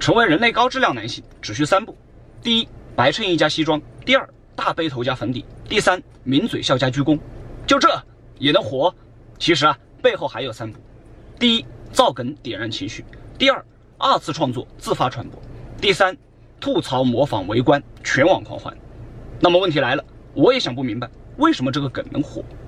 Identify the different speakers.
Speaker 1: 成为人类高质量男性只需三步。第一白衬衣加西装。第二大背头加粉底。第三抿嘴笑加鞠躬。就这也能火其实啊背后还有三步。第一造梗点燃情绪。第二二次创作自发传播。第三吐槽模仿围观全网狂欢。那么问题来了我也想不明白为什么这个梗能火？